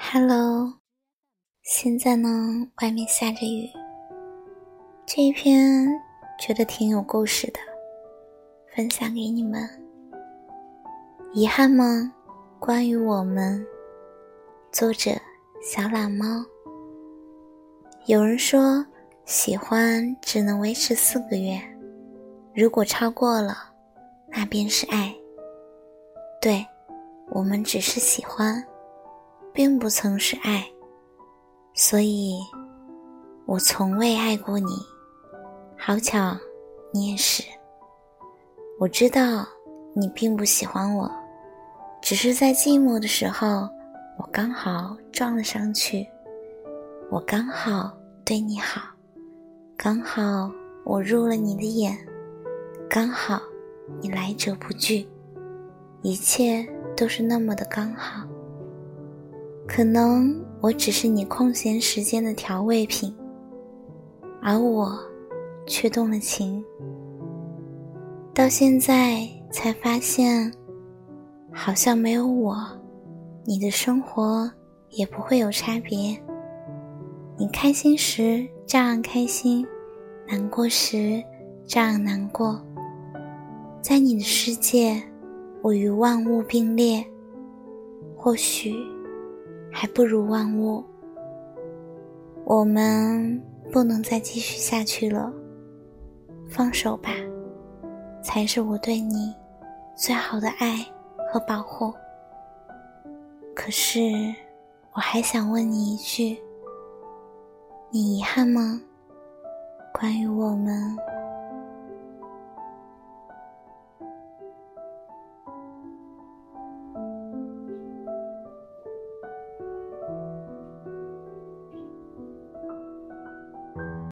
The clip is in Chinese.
Hello，现在呢，外面下着雨。这一篇觉得挺有故事的，分享给你们。遗憾吗？关于我们，作者小懒猫。有人说，喜欢只能维持四个月，如果超过了，那便是爱。对，我们只是喜欢。并不曾是爱，所以，我从未爱过你。好巧，你也是。我知道你并不喜欢我，只是在寂寞的时候，我刚好撞了上去。我刚好对你好，刚好我入了你的眼，刚好你来者不拒，一切都是那么的刚好。可能我只是你空闲时间的调味品，而我却动了情。到现在才发现，好像没有我，你的生活也不会有差别。你开心时照样开心，难过时照样难过。在你的世界，我与万物并列，或许。还不如万物。我们不能再继续下去了，放手吧，才是我对你最好的爱和保护。可是，我还想问你一句：你遗憾吗？关于我们。